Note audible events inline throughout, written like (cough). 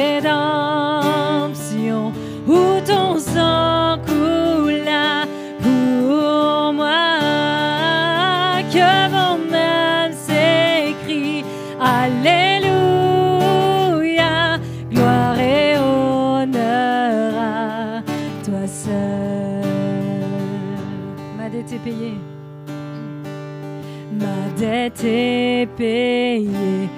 rédemption où ton sang coula pour moi. Que mon âme s'écrie Alléluia, gloire et honneur toi seul. Ma dette est payée. Ma dette est payée,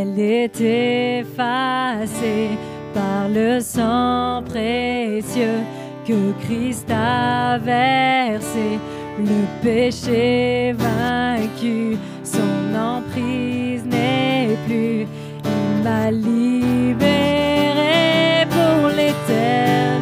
elle est effacée par le sang précieux que Christ a versé. Le péché vaincu, son emprise n'est plus. Il m'a libéré pour l'éternité.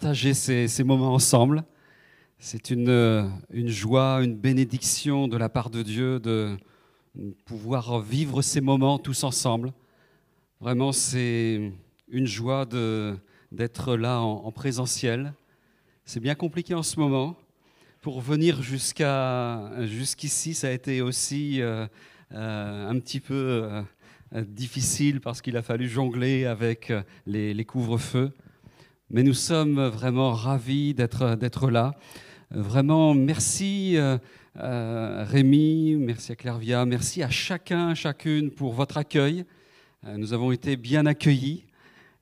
Partager ces, moments ensemble. C'est une, euh, une joie, une bénédiction de la part de Dieu de pouvoir vivre ces moments tous ensemble. Vraiment, c'est une joie d'être là en, en présentiel. C'est bien compliqué en ce moment. Pour venir jusqu'à jusqu'ici, ça a été aussi euh, euh, un petit peu difficile parce qu'il a fallu jongler avec les, les couvre-feux. Mais nous sommes vraiment ravis d'être là. Vraiment, merci euh, euh, Rémi, merci à Clairvia, merci à chacun, chacune pour votre accueil. Euh, nous avons été bien accueillis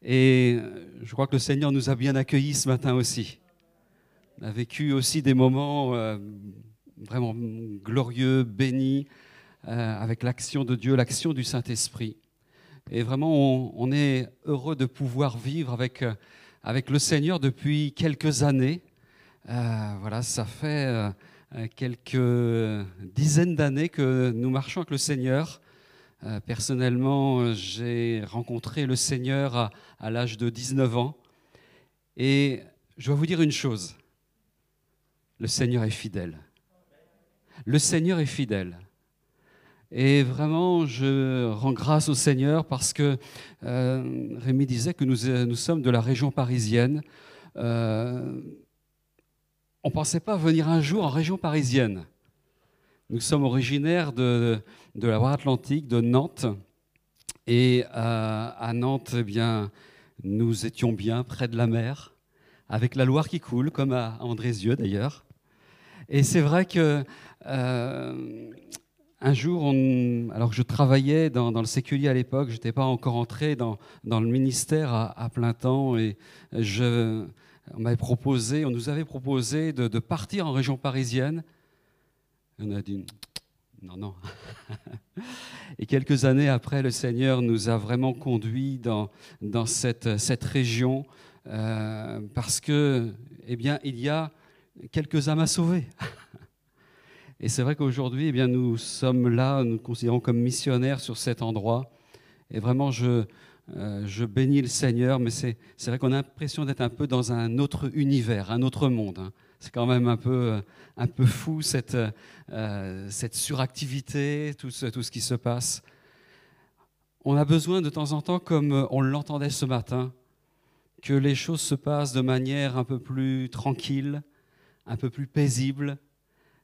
et je crois que le Seigneur nous a bien accueillis ce matin aussi. On a vécu aussi des moments euh, vraiment glorieux, bénis, euh, avec l'action de Dieu, l'action du Saint-Esprit. Et vraiment, on, est heureux de pouvoir vivre avec, euh, avec le Seigneur depuis quelques années. Euh, voilà, ça fait euh, quelques dizaines d'années que nous marchons avec le Seigneur. Euh, personnellement, j'ai rencontré le Seigneur à, à l'âge de 19 ans. Et je dois vous dire une chose, le Seigneur est fidèle. Le Seigneur est fidèle. Et vraiment, je rends grâce au Seigneur parce que euh, Rémi disait que nous, euh, nous sommes de la région parisienne. Euh, on ne pensait pas venir un jour en région parisienne. Nous sommes originaires de, de la Loire-Atlantique, de Nantes. Et à Nantes, eh bien, nous étions bien près de la mer, avec la Loire qui coule, comme à Andrézieux d'ailleurs. Et c'est vrai que un jour, alors que je travaillais dans, le séculier à l'époque, je n'étais pas encore entré dans, le ministère à, plein temps, et on m'avait proposé, on nous avait proposé de, partir en région parisienne. On a dit non, non. (laughs) Et quelques années après, le Seigneur nous a vraiment conduits dans, cette région euh, parce que, eh bien, il y a quelques âmes à sauver. Et c'est vrai qu'aujourd'hui, eh bien, nous sommes là, nous nous considérons comme missionnaires sur cet endroit. Et vraiment, je, euh, je bénis le Seigneur, mais c'est vrai qu'on a l'impression d'être un peu dans un autre univers, un autre monde. hein. C'est quand même un peu, euh, un peu fou cette, euh, cette suractivité, tout ce, tout ce qui se passe. On a besoin de temps en temps, comme on l'entendait ce matin, que les choses se passent de manière un peu plus tranquille, un peu plus paisible,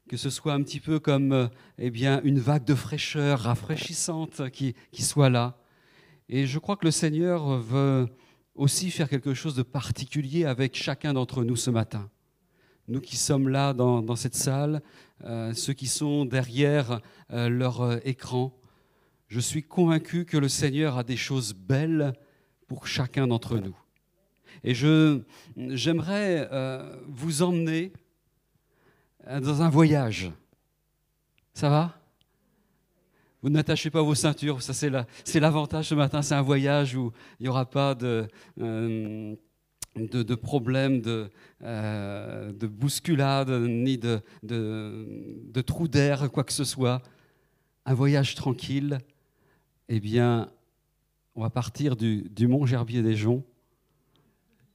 que ce soit un petit peu comme euh, eh bien, une vague de fraîcheur rafraîchissante qui, qui soit là. Et je crois que le Seigneur veut aussi faire quelque chose de particulier avec chacun d'entre nous ce matin. Nous qui sommes là dans, cette salle, euh, ceux qui sont derrière euh, leur écran, je suis convaincu que le Seigneur a des choses belles pour chacun d'entre nous. Et j'aimerais vous emmener dans un voyage. Ça va? Vous n'attachez pas vos ceintures, ça c'est, la- c'est l'avantage ce matin, c'est un voyage où il n'y aura pas de, euh, de, de problème de, euh, de bousculade, ni de, de, de trou d'air, quoi que ce soit. Un voyage tranquille, eh bien, on va partir du, du mont Gerbier des Joncs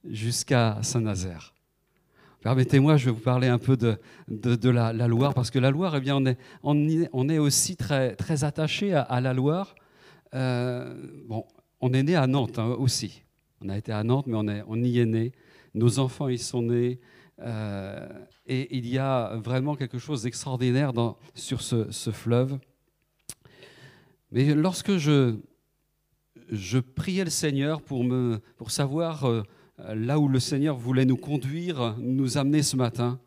jusqu'à Saint-Nazaire. Permettez-moi, je vais vous parler un peu de, de, la, Loire, parce que la Loire, eh bien, on, est, on, est- aussi très, très attaché à, la Loire. Euh, bon, on est né à Nantes hein, aussi. On a été à Nantes, mais on, est, on y est né. Nos enfants y sont nés. Euh, et il y a vraiment quelque chose d'extraordinaire sur ce, ce fleuve. Mais lorsque je, je priais le Seigneur pour, me, pour savoir euh, là où le Seigneur voulait nous conduire, nous amener ce matin,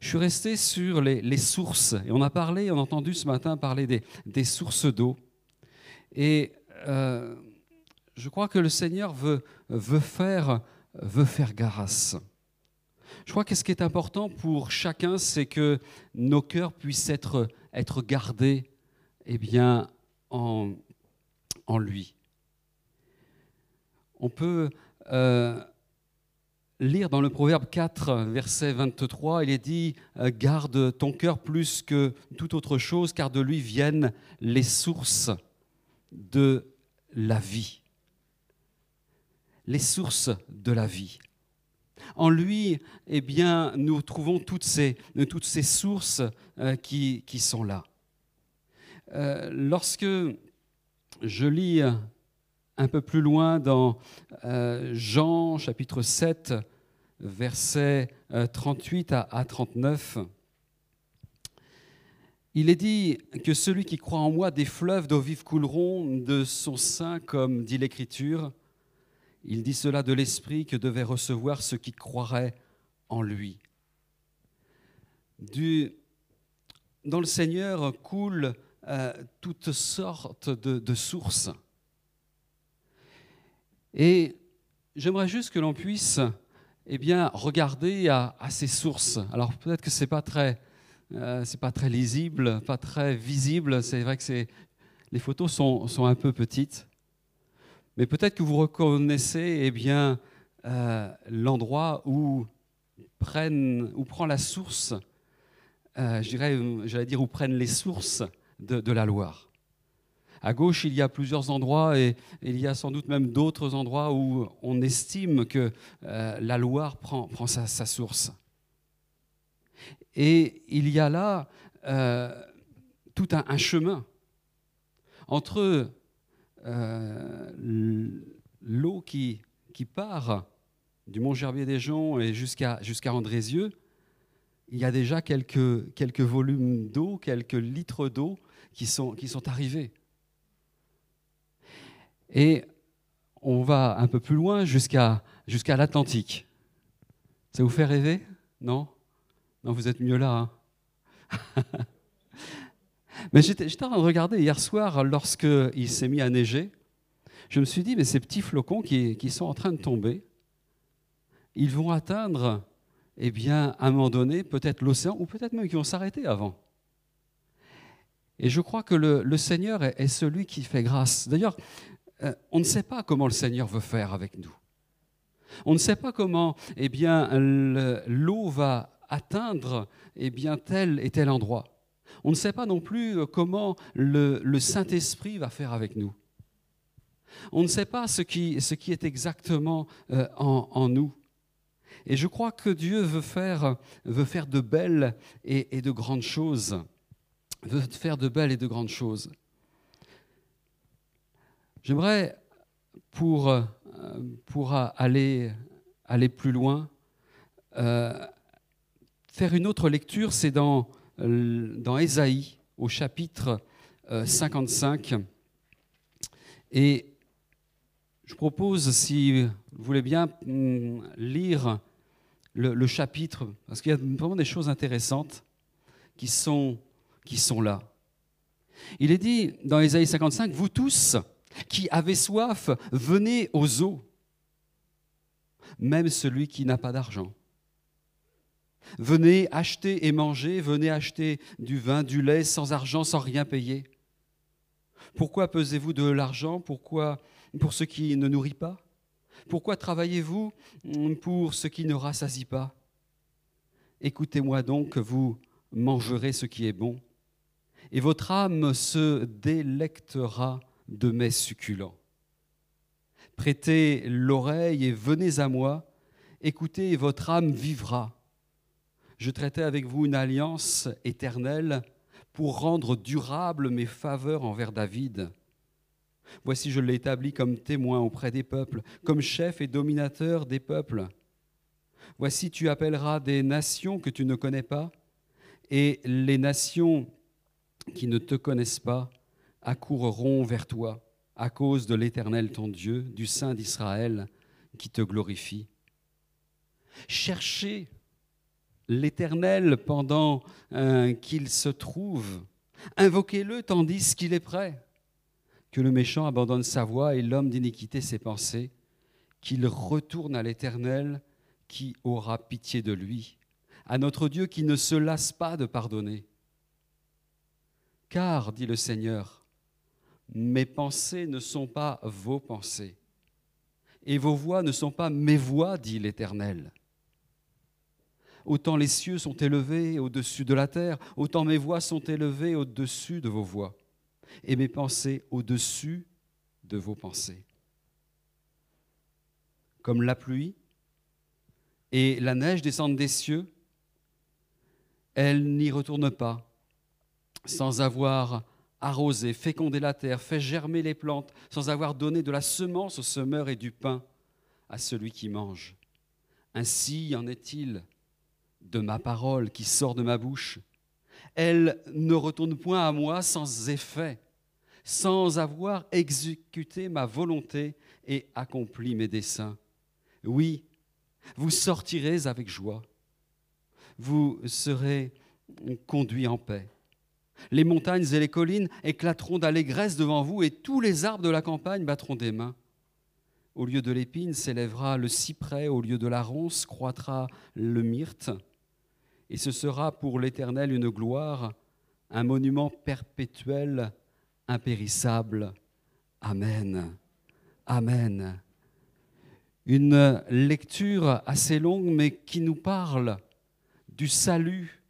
je suis resté sur les, sources. Et on a parlé, on a entendu ce matin parler des, sources d'eau. Et euh, je crois que le Seigneur veut, faire, veut faire grâce. Je crois que ce qui est important pour chacun, c'est que nos cœurs puissent être, être gardés eh bien, en, en lui. On peut euh, lire dans le Proverbe 4, verset 23, il est dit euh, Garde ton cœur plus que toute autre chose, car de lui viennent les sources de la vie. Les sources de la vie. En lui, eh bien, nous trouvons toutes ces, sources euh, qui, sont là. Lorsque je lis un peu plus loin dans euh, Jean chapitre 7, versets euh, 38 à, à 39, Il est dit que celui qui croit en moi, des fleuves d'eau vive couleront de son sein, comme dit l'Écriture. Il dit cela de l'Esprit que devait recevoir ceux qui croiraient en lui. Dans le Seigneur coulent euh, toutes sortes de sources. Et j'aimerais juste que l'on puisse eh bien, regarder à, ces sources. Alors peut-être que ce n'est pas, très, euh, pas très lisible, pas très visible. C'est vrai que les photos sont, un peu petites. Mais peut-être que vous reconnaissez eh bien, euh, l'endroit où, prennent, où prend la source, euh, j'allais dire où prennent les sources de la Loire. À gauche, il y a plusieurs endroits et il y a sans doute même d'autres endroits où on estime que euh, la Loire prend, sa, source. Et il y a là euh, tout un, chemin entre euh, l'eau qui, part du mont Gerbier des Joncs et jusqu'à Andrézieux. Il y a déjà quelques, quelques volumes d'eau, quelques litres d'eau qui sont, qui sont arrivés. Et on va un peu plus loin jusqu'à jusqu'à l'Atlantique. Ça vous fait rêver? Non? Non, vous êtes mieux là. Hein (laughs) mais j'étais en train de regarder hier soir, lorsqu'il s'est mis à neiger, je me suis dit, mais ces petits flocons qui, qui sont en train de tomber, ils vont atteindre, eh bien, à un moment donné, peut-être l'océan, ou peut-être même qu'ils vont s'arrêter avant. Et je crois que le, Seigneur est, est, celui qui fait grâce. D'ailleurs, on ne sait pas comment le Seigneur veut faire avec nous. On ne sait pas comment eh bien, l'eau va atteindre eh bien, tel et tel endroit. On ne sait pas non plus euh, comment le, Saint-Esprit va faire avec nous. On ne sait pas ce qui, est exactement euh, en, nous. Et je crois que Dieu veut faire, de belles. Veut faire de belles et de grandes choses. J'aimerais, pour, euh, pour aller, aller plus loin, euh, faire une autre lecture, c'est dans, dans Ésaïe, au chapitre 55. Euh, Et je propose, si vous voulez bien, mm, lire le, le chapitre, parce qu'il y a vraiment des choses intéressantes qui sont, qui sont là. Il est dit dans Ésaïe 55, Vous tous, qui avez soif, venez aux eaux, même celui qui n'a pas d'argent. Venez acheter et manger, venez acheter du vin, du lait sans argent, sans rien payer. Pourquoi pesez-vous de l'argent? Pourquoi pour ce qui ne nourrit pas? Pourquoi travaillez-vous pour ce qui ne rassasie pas? Écoutez-moi donc, vous mangerez ce qui est bon, et votre âme se délectera de mets succulents. Prêtez l'oreille et venez à moi, écoutez et votre âme vivra. Je traitais avec vous une alliance éternelle pour rendre durable mes faveurs envers David. Voici, je l'ai établi comme témoin auprès des peuples, comme chef et dominateur des peuples. Voici, tu appelleras des nations que tu ne connais pas, et les nations qui ne te connaissent pas accourront vers toi à cause de l'Éternel ton Dieu, du Saint d'Israël qui te glorifie. Cherchez l'Éternel pendant euh, qu'il se trouve. Invoquez-le tandis qu'il est prêt. Que le méchant abandonne sa voie et l'homme d'iniquité ses pensées, qu'il retourne à l'Éternel qui aura pitié de lui, à notre Dieu qui ne se lasse pas de pardonner. Car, dit le Seigneur, mes pensées ne sont pas vos pensées, et vos voix ne sont pas mes voix, dit l'Éternel. Autant les cieux sont élevés au-dessus de la terre, autant mes voix sont élevées au-dessus de vos voix, et mes pensées au-dessus de vos pensées. Comme la pluie et la neige descendent des cieux, elles n'y retournent pas sans avoir arrosé, fécondé la terre, fait germer les plantes, sans avoir donné de la semence au semeur et du pain à celui qui mange. Ainsi en est-il de ma parole qui sort de ma bouche. elle ne retourne point à moi sans effet, sans avoir exécuté ma volonté et accompli mes desseins. Oui, vous sortirez avec joie, vous serez conduits en paix. Les montagnes et les collines éclateront d'allégresse devant vous et tous les arbres de la campagne battront des mains. Au lieu de l'épine s'élèvera le cyprès, au lieu de la ronce croîtra le myrte et ce sera pour l'Éternel une gloire, un monument perpétuel, impérissable. Amen. Amen. Une lecture assez longue, mais qui nous parle du salut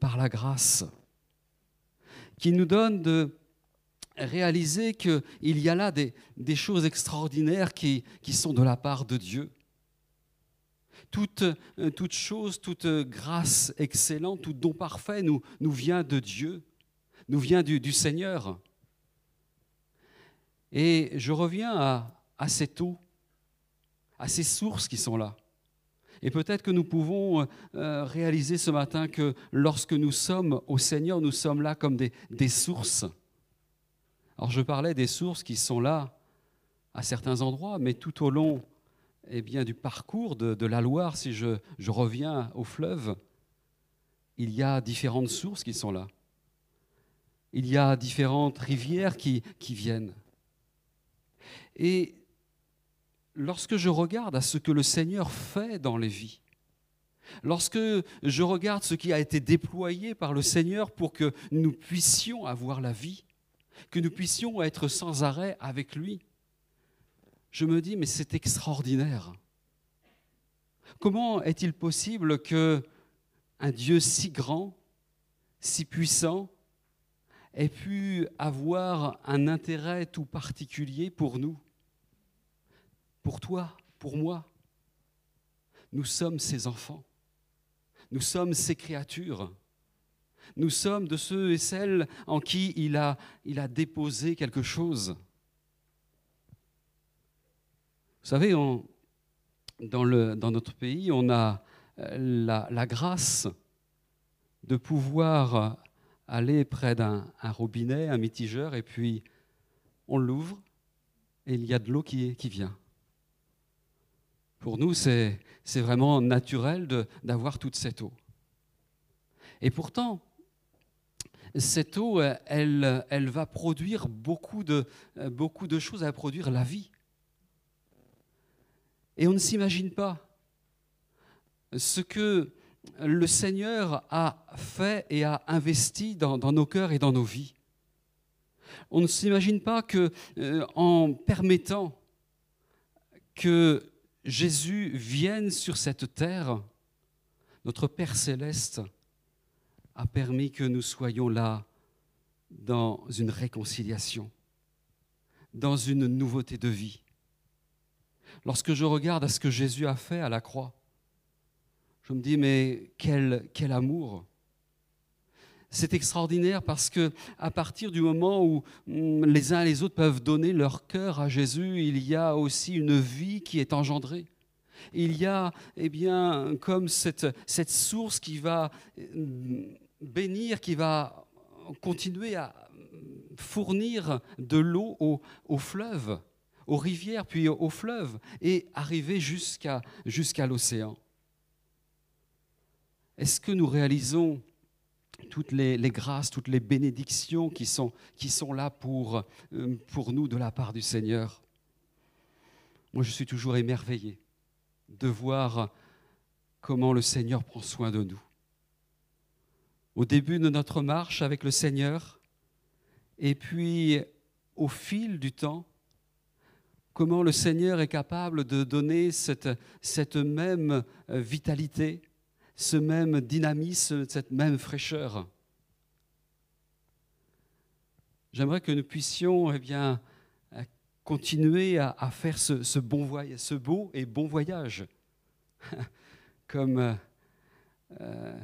par la grâce, qui nous donne de réaliser qu'il y a là des, choses extraordinaires qui, sont de la part de Dieu toute, euh, chose, toute grâce excellente, tout don parfait nous, vient de Dieu, nous vient du, du Seigneur. Et je reviens à, à cette eau, à ces sources qui sont là. Et peut-être que nous pouvons euh, réaliser ce matin que lorsque nous sommes au Seigneur, nous sommes là comme des, sources. Alors je parlais des sources qui sont là à certains endroits, mais tout au long eh bien, du parcours de, la Loire, si je, reviens au fleuve, il y a différentes sources qui sont là. Il y a différentes rivières qui, viennent. Lorsque je regarde à ce que le Seigneur fait dans les vies, lorsque je regarde ce qui a été déployé par le Seigneur pour que nous puissions avoir la vie, que nous puissions être sans arrêt avec lui, je me dis, mais c'est extraordinaire. Comment est-il possible que un Dieu si grand, si puissant, ait pu avoir un intérêt tout particulier pour nous, pour toi, pour moi Nous sommes ses enfants, nous sommes ses créatures, nous sommes de ceux et celles en qui il a, il a déposé quelque chose. Vous savez, dans, notre pays, on a euh, la, grâce de pouvoir aller près d'un robinet, un mitigeur, et puis on l'ouvre et il y a de l'eau qui, qui vient. Pour nous, c'est vraiment naturel d'avoir toute cette eau. Et pourtant, cette eau, elle, elle va produire beaucoup de, beaucoup de choses, elle va produire la vie. Et on ne s'imagine pas ce que le Seigneur a fait et a investi dans, nos cœurs et dans nos vies. On ne s'imagine pas que euh, en permettant que Jésus vienne sur cette terre, notre Père céleste a permis que nous soyons là dans une réconciliation, dans une nouveauté de vie. Lorsque je regarde à ce que Jésus a fait à la croix, je me dis, mais quel, quel amour c'est extraordinaire parce que à partir du moment où mm, les uns et les autres peuvent donner leur cœur à Jésus, il y a aussi une vie qui est engendrée. Il y a, eh bien, comme cette, source qui va mm, bénir, qui va continuer à fournir de l'eau au, au fleuve aux rivières, puis aux fleuves, et arriver jusqu'à l'océan. Est-ce que nous réalisons toutes les, grâces, toutes les bénédictions qui sont, qui sont là pour, euh, pour nous de la part du Seigneur Moi, je suis toujours émerveillé de voir comment le Seigneur prend soin de nous. Au début de notre marche avec le Seigneur, et puis au fil du temps, comment le Seigneur est capable de donner cette, cette même euh, vitalité, ce même dynamisme, cette même fraîcheur. J'aimerais que nous puissions eh bien, continuer à, faire ce, beau et bon voyage. (laughs) Comme euh, euh,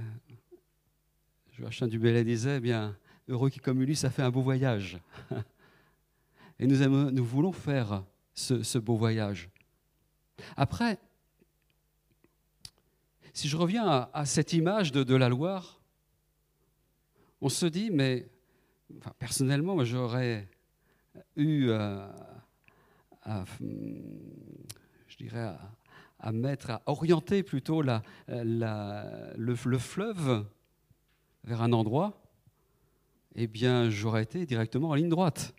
Joachim Dubélé disait, eh bien, heureux qui comme lui, ça fait un beau voyage. (laughs) Et nous voulons faire ce, beau voyage. Après, si je reviens à, cette image de, la Loire, on se dit, mais personnellement, j'aurais eu euh, à, je dirais, à, mettre, à orienter plutôt le, le, fleuve vers un endroit, eh bien, j'aurais été directement en ligne droite.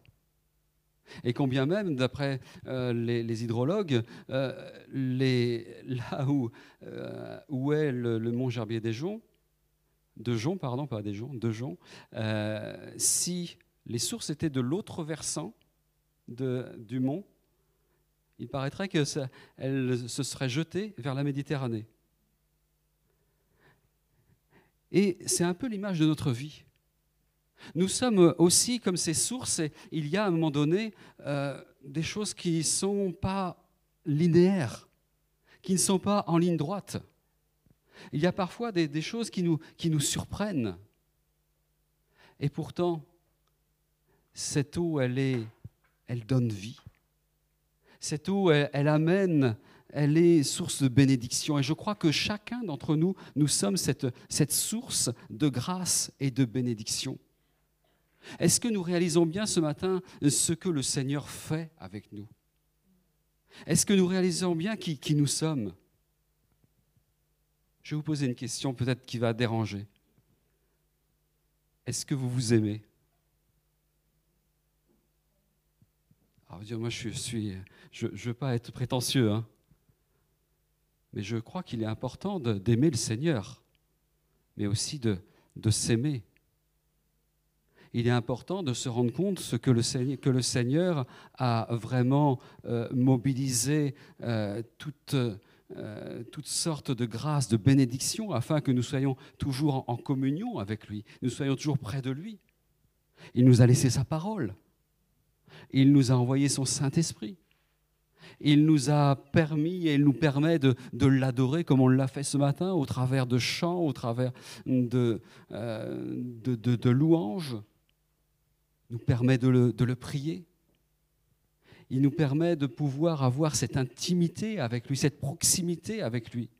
Et combien même, d'après euh, les, hydrologues, euh, là où, euh, où est le, mont Gerbier des Joncs, de Joncs, pardon, pas des Joncs, de Joncs, si les sources étaient de l'autre versant du mont, il paraîtrait qu'elles se seraient jetées vers la Méditerranée. Et c'est un peu l'image de notre vie. Nous sommes aussi comme ces sources, et il y a à un moment donné euh, des choses qui ne sont pas linéaires, qui ne sont pas en ligne droite. Il y a parfois des, choses qui nous, surprennent. Et pourtant, cette eau, elle, est, elle donne vie. Cette eau, elle, amène, elle est source de bénédiction. Et je crois que chacun d'entre nous, nous sommes cette source de grâce et de bénédiction. Est-ce que nous réalisons bien ce matin ce que le Seigneur fait avec nous? Est-ce que nous réalisons bien qui, nous sommes? Je vais vous poser une question peut-être qui va déranger. Est-ce que vous vous aimez? Alors, moi, je suis, je ne veux pas être prétentieux, hein, mais je crois qu'il est important d'aimer le Seigneur, mais aussi de s'aimer il est important de se rendre compte ce que, le Seigneur, a vraiment euh, mobilisé euh, toutes, euh, toutes sortes de grâces, de bénédictions, afin que nous soyons toujours en, communion avec lui, nous soyons toujours près de lui. Il nous a laissé sa parole. Il nous a envoyé son Saint-Esprit. Il nous a permis et il nous permet de, l'adorer comme on l'a fait ce matin, au travers de chants, au travers de louanges nous permet de le, prier. Il nous permet de pouvoir avoir cette intimité avec lui, cette proximité avec lui.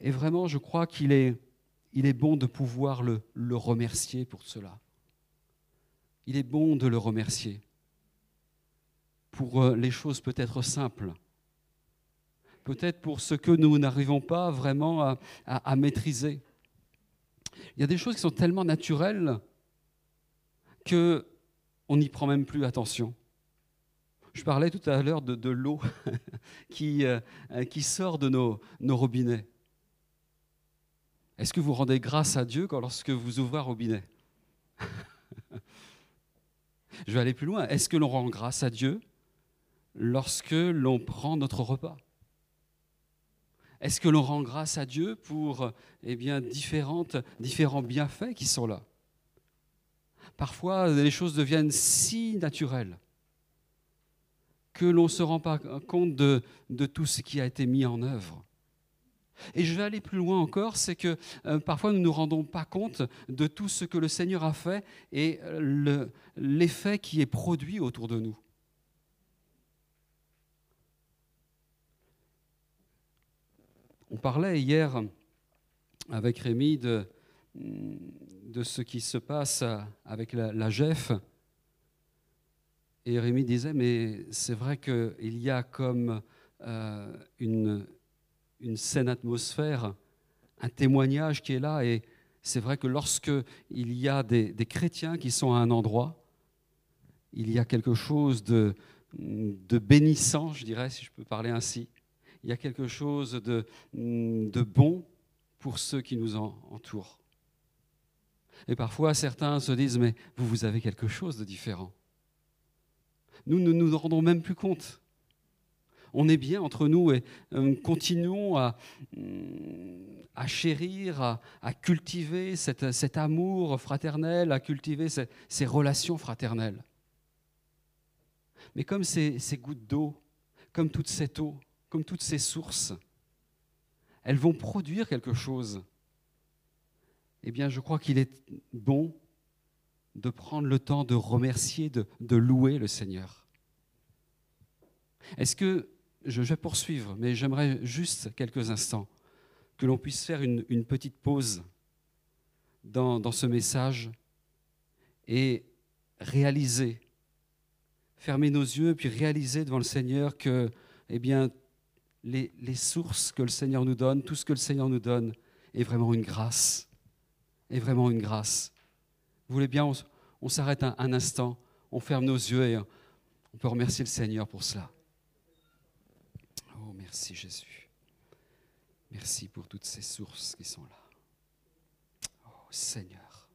Et vraiment, je crois qu'il est, il bon de pouvoir le, remercier pour cela. Il est bon de le remercier pour euh, les choses peut-être simples, peut-être pour ce que nous n'arrivons pas vraiment à, maîtriser. Il y a des choses qui sont tellement naturelles qu'on n'y prend même plus attention. Je parlais tout à l'heure de, l'eau (laughs) qui, euh, qui sort de nos, robinets. Est-ce que vous rendez grâce à Dieu quand, lorsque vous ouvrez un robinet? (laughs) Je vais aller plus loin. Est-ce que l'on rend grâce à Dieu lorsque l'on prend notre repas? Est-ce que l'on rend grâce à Dieu pour eh bien, différentes, différents bienfaits qui sont là? Parfois, les choses deviennent si naturelles que l'on ne se rend pas compte de, tout ce qui a été mis en œuvre. Et je vais aller plus loin encore, c'est que euh, parfois nous ne nous rendons pas compte de tout ce que le Seigneur a fait et l'effet qui est produit autour de nous. On parlait hier avec Rémi de, de ce qui se passe avec la, la GEF. Et Rémi disait, mais c'est vrai qu'il y a comme euh, une, une saine atmosphère, un témoignage qui est là. Et c'est vrai que lorsque il y a des, des, chrétiens qui sont à un endroit, il y a quelque chose de, de bénissant, je dirais, si je peux parler ainsi. Il y a quelque chose de, de bon pour ceux qui nous entourent. Et parfois, certains se disent, mais vous, vous avez quelque chose de différent. Nous ne nous rendons même plus compte. On est bien entre nous et euh, continuons à, à chérir, à, cultiver cet amour fraternel, à cultiver ces, ces relations fraternelles. Mais comme ces, ces gouttes d'eau, comme toute cette eau, comme toutes ces sources, elles vont produire quelque chose eh bien, je crois qu'il est bon de prendre le temps de remercier, de, louer le Seigneur. Est-ce que, je vais poursuivre, mais j'aimerais juste quelques instants que l'on puisse faire une, petite pause dans, ce message et réaliser, fermer nos yeux, puis réaliser devant le Seigneur que, eh bien, les sources que le Seigneur nous donne, tout ce que le Seigneur nous donne, est vraiment une grâce, est vraiment une grâce. Vous voulez bien, on, s'arrête un, un instant, on ferme nos yeux et on peut remercier le Seigneur pour cela. Oh, merci Jésus. Merci pour toutes ces sources qui sont là. Oh Seigneur.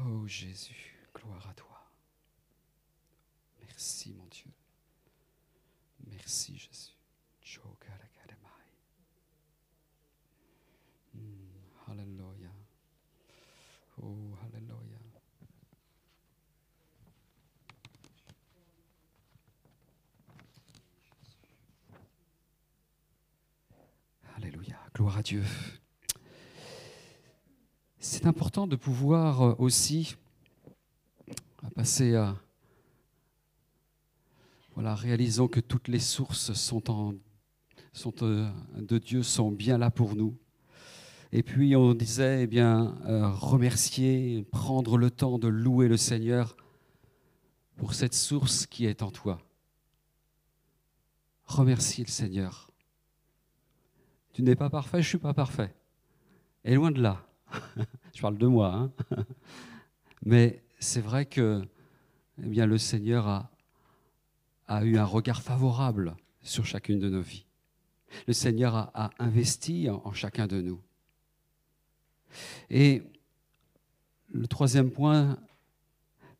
Oh Jésus, gloire à toi. Merci mon Dieu. Merci Jésus. Oh, hallelujah. Alléluia. Gloire à Dieu. C'est important de pouvoir euh, aussi à passer à voilà, réalisons que toutes les sources sont, en, sont euh, de Dieu sont bien là pour nous. Et puis on disait, eh bien, euh, remercier, prendre le temps de louer le Seigneur pour cette source qui est en toi. Remercier le Seigneur. Tu n'es pas parfait, je ne suis pas parfait. Et loin de là. (laughs) je parle de moi. Hein. (laughs) Mais c'est vrai que eh bien, le Seigneur a, eu un regard favorable sur chacune de nos vies. Le Seigneur a, investi en chacun de nous. Et le troisième point,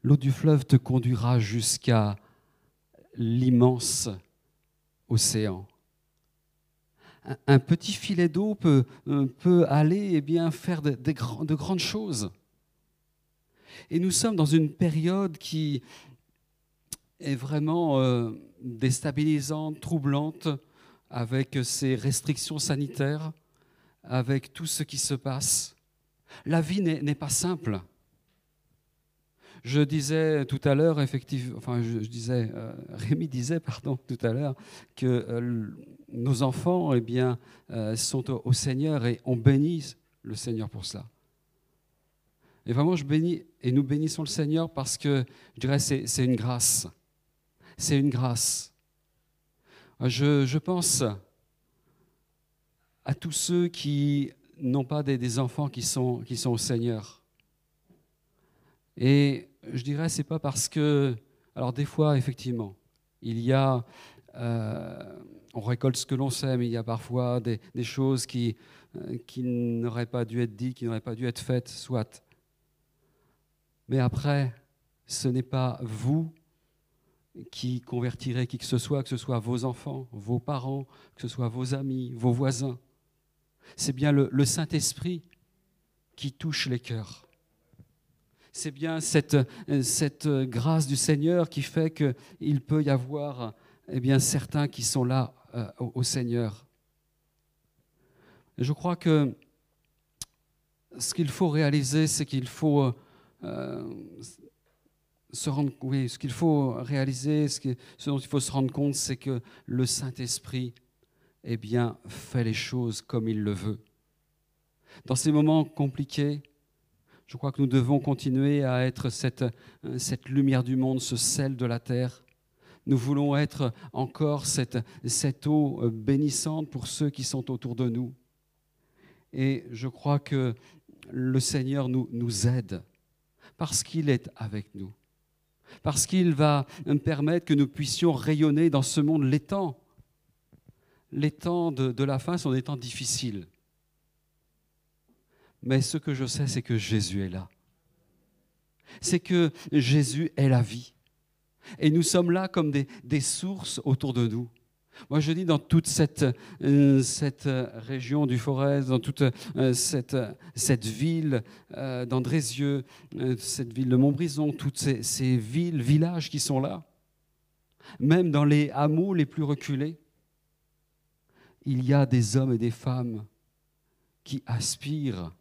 l'eau du fleuve te conduira jusqu'à l'immense océan. Un, petit filet d'eau peut, euh, peut aller et bien, faire de grandes choses. Et nous sommes dans une période qui est vraiment euh, déstabilisante, troublante, avec ces restrictions sanitaires, avec tout ce qui se passe. La vie n'est pas simple. Je disais tout à l'heure, effectivement, enfin, je, disais, euh, Rémi disait, pardon, tout à l'heure, que euh, nos enfants, eh bien, euh, sont au, Seigneur et on bénit le Seigneur pour cela. Et vraiment, je bénis et nous bénissons le Seigneur parce que, je dirais, c'est une grâce. C'est une grâce. Je pense à tous ceux qui n'ont pas des, enfants qui sont, qui au Seigneur. Et je dirais, c'est pas parce que. Alors, des fois, effectivement, il y a. euh, on récolte ce que l'on sème, il y a parfois des, des choses qui, euh, qui n'auraient pas dû être dites, qui n'auraient pas dû être faites, soit. Mais après, ce n'est pas vous qui convertirez qui que ce soit, que ce soit vos enfants, vos parents, que ce soit vos amis, vos voisins. C'est bien le, Saint-Esprit qui touche les cœurs. C'est bien cette, cette grâce du Seigneur qui fait qu'il peut y avoir eh bien, certains qui sont là euh, au, Seigneur. Et je crois que ce qu'il faut réaliser, c'est qu'il faut euh, se rendre, oui, ce qu'il faut réaliser, ce dont il faut se rendre compte, c'est que le Saint-Esprit, eh bien, fait les choses comme il le veut. Dans ces moments compliqués, je crois que nous devons continuer à être cette, lumière du monde, ce sel de la terre. Nous voulons être encore cette, eau euh, bénissante pour ceux qui sont autour de nous. Et je crois que le Seigneur nous, nous aide parce qu'il est avec nous parce qu'il va me permettre que nous puissions rayonner dans ce monde. Temps, les temps de, la fin sont des temps difficiles. Mais ce que je sais, c'est que Jésus est là. C'est que Jésus est la vie. Et nous sommes là comme des, sources autour de nous. Moi, je dis dans toute cette, euh, euh, région du Forez, dans toute euh, cette, cette ville d'Andrézieux, cette ville de Montbrison, toutes ces villes, villages qui sont là, même dans les hameaux les plus reculés, il y a des hommes et des femmes qui aspirent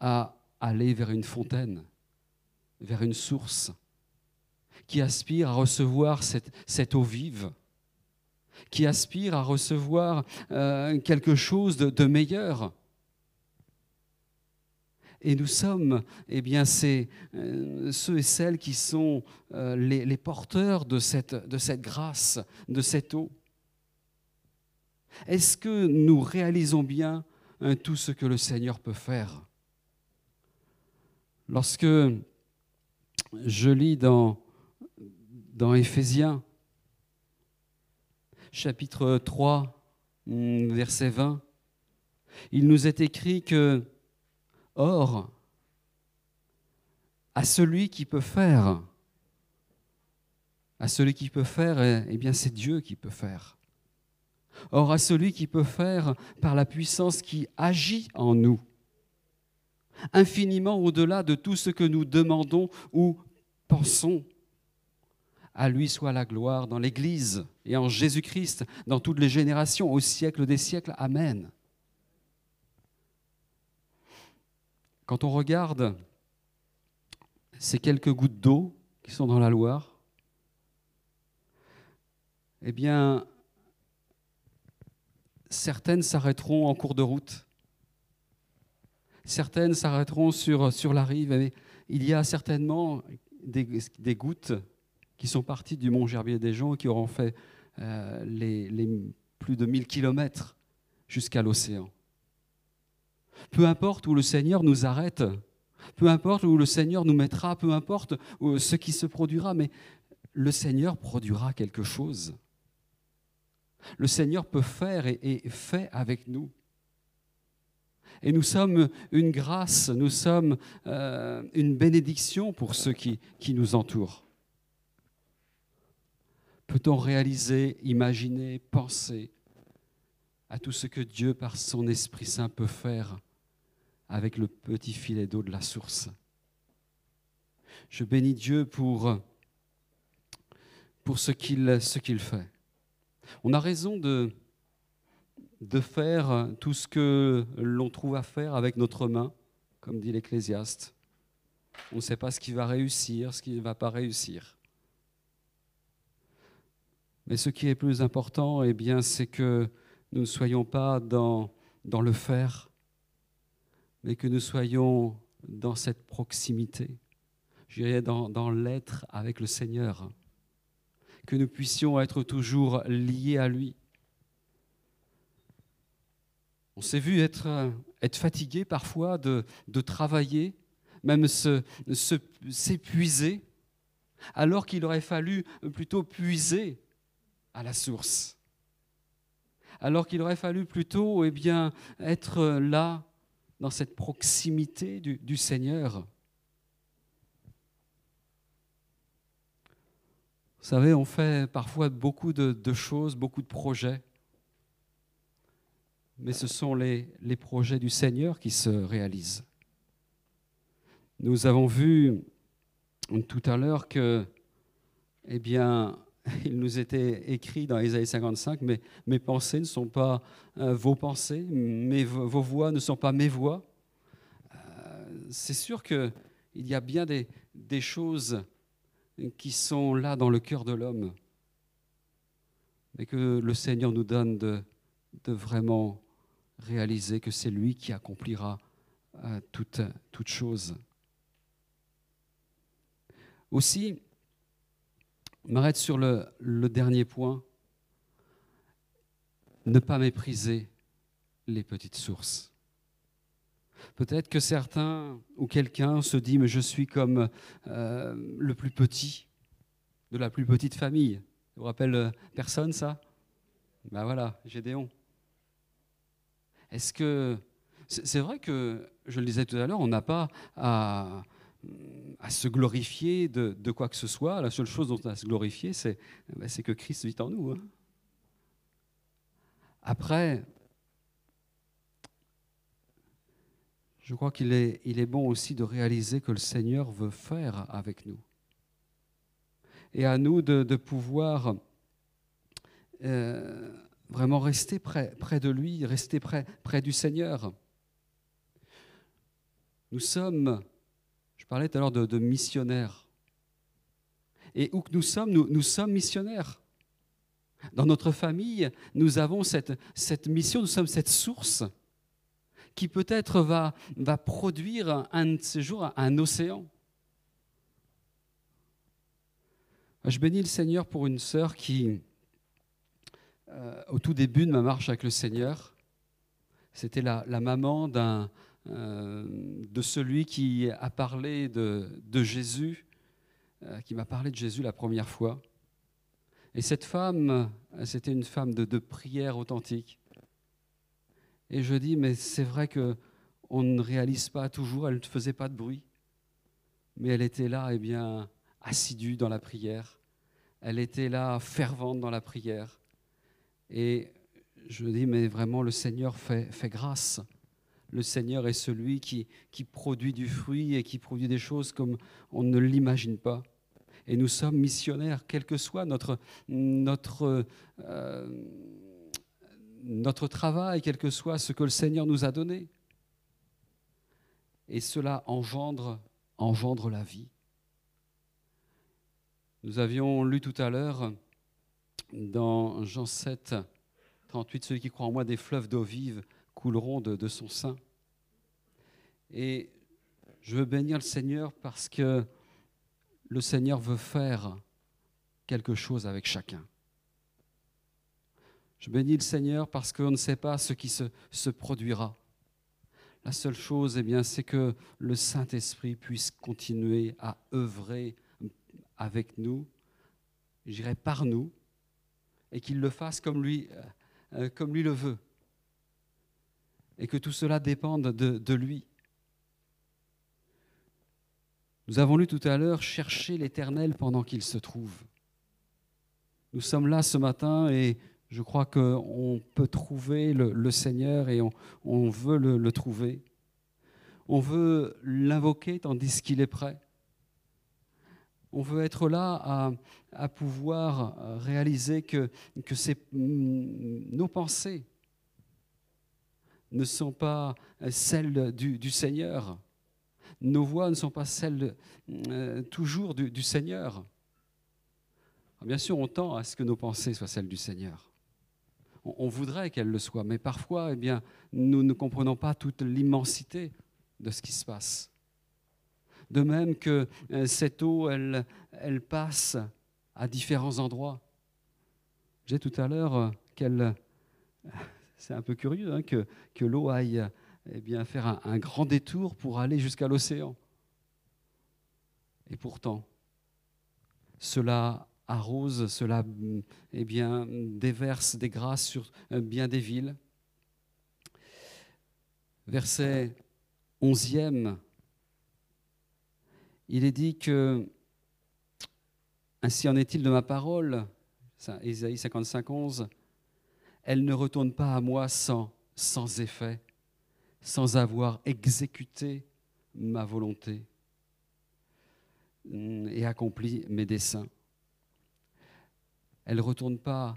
à aller vers une fontaine, vers une source, qui aspirent à recevoir cette, eau vive, qui aspirent à recevoir euh, quelque chose de, meilleur. Et nous sommes, eh bien, euh, ceux et celles qui sont euh, les, porteurs de cette grâce, de cette eau. Est-ce que nous réalisons bien tout ce que le Seigneur peut faire? Lorsque je lis dans, dans Éphésiens, chapitre 3, hmm, verset 20, il nous est écrit que, or, à celui qui peut faire, à celui qui peut faire, eh, eh bien c'est Dieu qui peut faire. Or, à celui qui peut faire par la puissance qui agit en nous, infiniment au-delà de tout ce que nous demandons ou pensons. À lui soit la gloire dans l'Église et en Jésus-Christ, dans toutes les générations, au siècle des siècles. Amen. Quand on regarde ces quelques gouttes d'eau qui sont dans la Loire, eh bien, certaines s'arrêteront en cours de route, certaines s'arrêteront sur, la rive. Il y a certainement des, gouttes qui sont parties du mont Gerbier des Gens qui auront fait euh, les, les, plus de 1000 kilomètres jusqu'à l'océan. Peu importe où le Seigneur nous arrête, peu importe où le Seigneur nous mettra, peu importe ce qui se produira, mais le Seigneur produira quelque chose. Le Seigneur peut faire et, fait avec nous. Et nous sommes une grâce, nous sommes euh, une bénédiction pour ceux qui, nous entourent. Peut-on réaliser, imaginer, penser à tout ce que Dieu, par son Esprit Saint, peut faire avec le petit filet d'eau de la source? Je bénis Dieu pour, ce qu'il fait. On a raison de, faire tout ce que l'on trouve à faire avec notre main, comme dit l'Ecclésiaste. On ne sait pas ce qui va réussir, ce qui ne va pas réussir. Mais ce qui est plus important, eh bien, c'est que nous ne soyons pas dans, le faire, mais que nous soyons dans cette proximité, je dirais dans l'être avec le Seigneur, que nous puissions être toujours liés à lui on s'est vu être, fatigué parfois de, travailler, même s'épuiser, alors qu'il aurait fallu plutôt puiser à la source. Alors qu'il aurait fallu plutôt eh bien, être là, dans cette proximité du, Seigneur. Vous savez, on fait parfois beaucoup de choses, beaucoup de projets mais ce sont les, projets du Seigneur qui se réalisent. Nous avons vu tout à l'heure que, eh bien, (laughs) il nous était écrit dans Isaïe 55, mais mes pensées ne sont pas euh, vos pensées, mais vos voix ne sont pas mes voix. Euh, c'est sûr qu'il y a bien des, choses qui sont là dans le cœur de l'homme, mais que le Seigneur nous donne de, vraiment réaliser que c'est lui qui accomplira euh, toute, toute chose. Aussi, m'arrête sur le dernier point, ne pas mépriser les petites sources. Peut-être que certains ou quelqu'un se dit, mais je suis comme euh, le plus petit de la plus petite famille. Vous rappelle euh, personne ça? Ben voilà, Gédéon. Est-ce que. C'est vrai que, je le disais tout à l'heure, on n'a pas à, se glorifier de, quoi que ce soit. La seule chose dont on a à se glorifier, c'est ben, que Christ vit en nous. Hein. Après, je crois qu'il est, bon aussi de réaliser que le Seigneur veut faire avec nous. Et à nous de, pouvoir euh, vraiment rester près, de lui, rester près, du Seigneur. Nous sommes, je parlais tout à l'heure de, missionnaires. Et où que nous sommes, nous, sommes missionnaires. Dans notre famille, nous avons cette mission, nous sommes cette source qui peut-être va, produire un de ces jours un océan. Je bénis le Seigneur pour une sœur qui, euh, au tout début de ma marche avec le Seigneur, c'était la, maman euh, de celui qui a parlé de, Jésus, euh, qui m'a parlé de Jésus la première fois. Et cette femme, c'était une femme de prière authentique. Et je dis, mais c'est vrai que on ne réalise pas toujours, elle ne faisait pas de bruit, mais elle était là, eh bien, assidue dans la prière. Elle était là, fervente dans la prière. Et je dis, mais vraiment, le Seigneur fait, grâce. Le Seigneur est celui qui, qui produit du fruit et qui produit des choses comme on ne l'imagine pas. Et nous sommes missionnaires, quel que soit notre, notre, euh, notre travail, quel que soit ce que le Seigneur nous a donné. Et cela engendre, engendre la vie. Nous avions lu tout à l'heure dans Jean 7, 38, Celui qui croit en moi, des fleuves d'eau vive couleront de, de, son sein. Et je veux bénir le Seigneur parce que le Seigneur veut faire quelque chose avec chacun. Je bénis le Seigneur parce qu'on ne sait pas ce qui se, produira. La seule chose, eh bien, c'est que le Saint-Esprit puisse continuer à œuvrer avec nous, je dirais par nous, et qu'il le fasse comme lui, euh, euh, comme lui le veut. Et que tout cela dépende de, de lui. Nous avons lu tout à l'heure, chercher l'Éternel pendant qu'il se trouve. Nous sommes là ce matin et je crois qu'on peut trouver le, Seigneur et on, veut le, trouver. On veut l'invoquer tandis qu'il est prêt. On veut être là à, pouvoir réaliser que, que nos pensées ne sont pas celles du, Seigneur. Nos voix ne sont pas celles euh, toujours du, Seigneur. Bien sûr, on tend à ce que nos pensées soient celles du Seigneur. On, voudrait qu'elles le soient, mais parfois, eh bien, nous ne comprenons pas toute l'immensité de ce qui se passe. De même que euh, cette eau, elle, elle passe à différents endroits. J'ai tout à l'heure euh, qu'elle... C'est un peu curieux hein, que, que l'eau aille eh bien, faire un, grand détour pour aller jusqu'à l'océan. Et pourtant, cela arrose, cela eh bien, déverse des grâces sur euh, bien des villes. Verset 11e il est dit que ainsi en est-il de ma parole, Isaïe 55, 11, elle ne retourne pas à moi sans, sans effet, sans avoir exécuté ma volonté mm, et accompli mes desseins. Elle ne retourne pas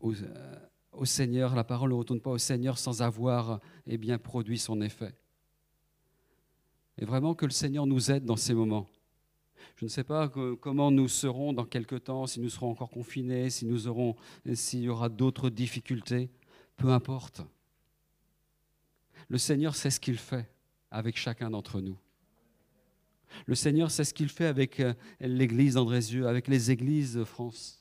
au, euh, au, Seigneur, la parole ne retourne pas au Seigneur sans avoir eh bien, produit son effet. Et vraiment que le Seigneur nous aide dans ces moments. Je ne sais pas comment nous serons dans quelque temps, si nous serons encore confinés, si nous aurons, s'il y aura d'autres difficultés. Peu importe. Le Seigneur sait ce qu'il fait avec chacun d'entre nous. Le Seigneur sait ce qu'il fait avec euh, l'Église d'Andrézieux, avec les églises de France,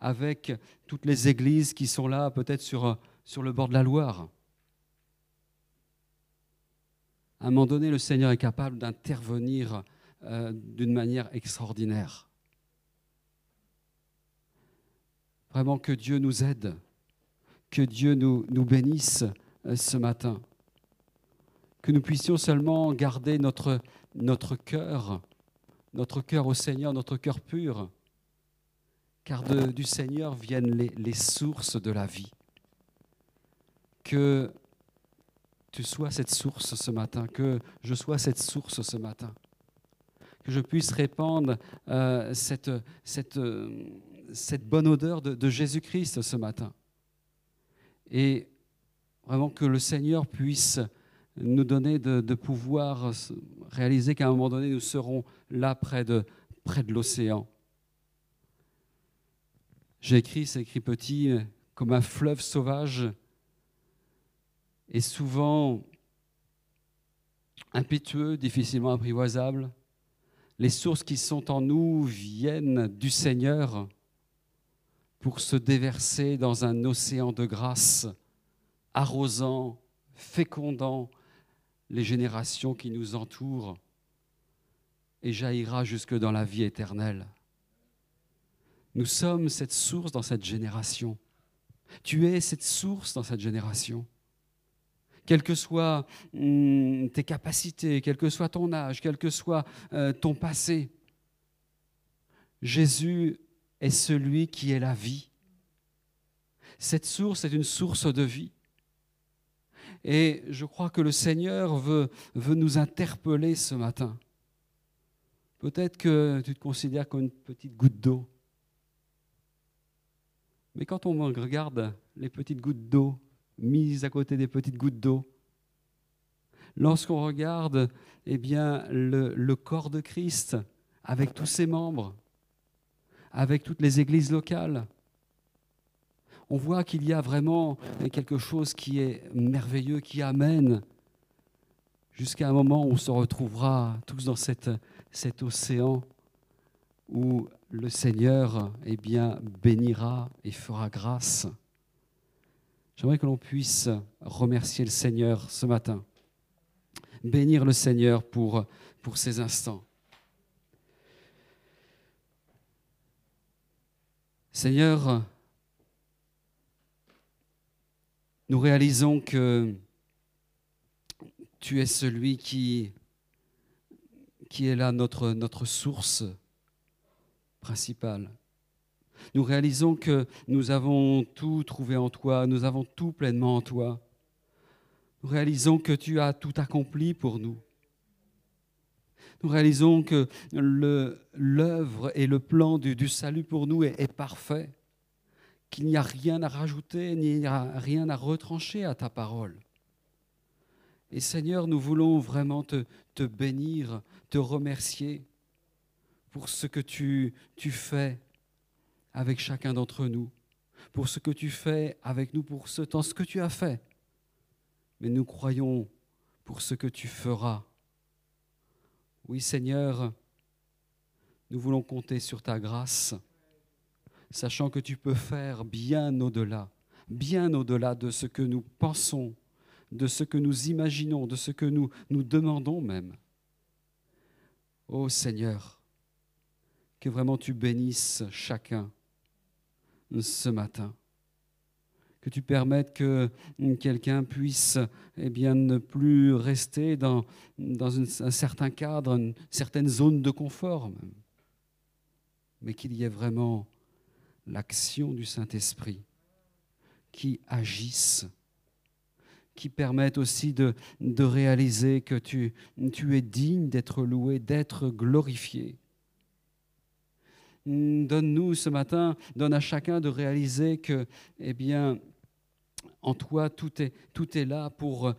avec toutes les églises qui sont là, peut-être sur, sur le bord de la Loire. À un moment donné, le Seigneur est capable d'intervenir euh, d'une manière extraordinaire. Vraiment que Dieu nous aide, que Dieu nous, nous bénisse euh, ce matin, que nous puissions seulement garder notre, notre cœur, notre cœur au Seigneur, notre cœur pur, car du Seigneur viennent les, sources de la vie. Que tu sois cette source ce matin, que je sois cette source ce matin. Que je puisse répandre euh, euh, cette, bonne odeur de, Jésus-Christ ce matin. Et vraiment que le Seigneur puisse nous donner de, pouvoir réaliser qu'à un moment donné, nous serons là près de l'océan. J'ai écrit, c'est écrit petit, comme un fleuve sauvage et souvent, impétueux, difficilement apprivoisables. Les sources qui sont en nous viennent du Seigneur pour se déverser dans un océan de grâce, arrosant, fécondant les générations qui nous entourent et jaillira jusque dans la vie éternelle. Nous sommes cette source dans cette génération. Tu es cette source dans cette génération. Quelles que soient hum, tes capacités, quel que soit ton âge, quel que soit euh, ton passé, Jésus est celui qui est la vie. Cette source est une source de vie. Et je crois que le Seigneur veut nous interpeller ce matin. Peut-être que tu te considères comme une petite goutte d'eau. Mais quand on regarde les petites gouttes d'eau mises à côté des petites gouttes d'eau, lorsqu'on regarde eh bien, le, corps de Christ avec tous ses membres, avec toutes les églises locales, on voit qu'il y a vraiment quelque chose qui est merveilleux, qui amène jusqu'à un moment où on se retrouvera tous dans cet océan où le Seigneur eh bénira et fera grâce. J'aimerais que l'on puisse remercier le Seigneur ce matin, bénir le Seigneur pour, pour ces instants. Seigneur, nous réalisons que tu es celui qui, qui est là notre, notre source Nous réalisons que nous avons tout trouvé en toi, nous avons tout pleinement en toi. Nous réalisons que tu as tout accompli pour nous. Nous réalisons que l'œuvre et le plan du, salut pour nous est, parfait qu'il n'y a rien à rajouter, ni rien à retrancher à ta parole. Et Seigneur, nous voulons vraiment te bénir, te remercier pour ce que tu, fais avec chacun d'entre nous, pour ce que tu fais avec nous pour ce temps, ce que tu as fait. Mais nous croyons pour ce que tu feras. Oui Seigneur, nous voulons compter sur ta grâce sachant que tu peux faire bien au-delà, bien au-delà de ce que nous pensons, de ce que nous imaginons, de ce que nous nous demandons même. Ô Seigneur, que vraiment tu bénisses chacun ce matin. Que tu permettes que quelqu'un puisse eh bien, ne plus rester dans, un certain cadre, une certaine zone de confort, mais qu'il y ait vraiment l'action du Saint-Esprit qui agisse, qui permettent aussi de, réaliser que tu es digne d'être loué, d'être glorifié. Donne-nous ce matin, donne à chacun de réaliser que, eh bien, en toi, tout est, là pour euh,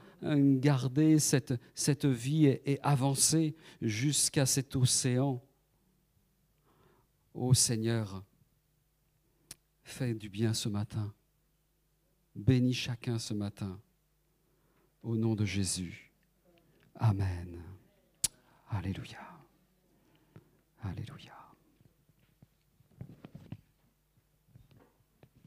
garder cette, vie et, et avancer jusqu'à cet océan. Ô Seigneur, Fais du bien ce matin. Bénis chacun ce matin. Au nom de Jésus. Amen. Alléluia. Alléluia.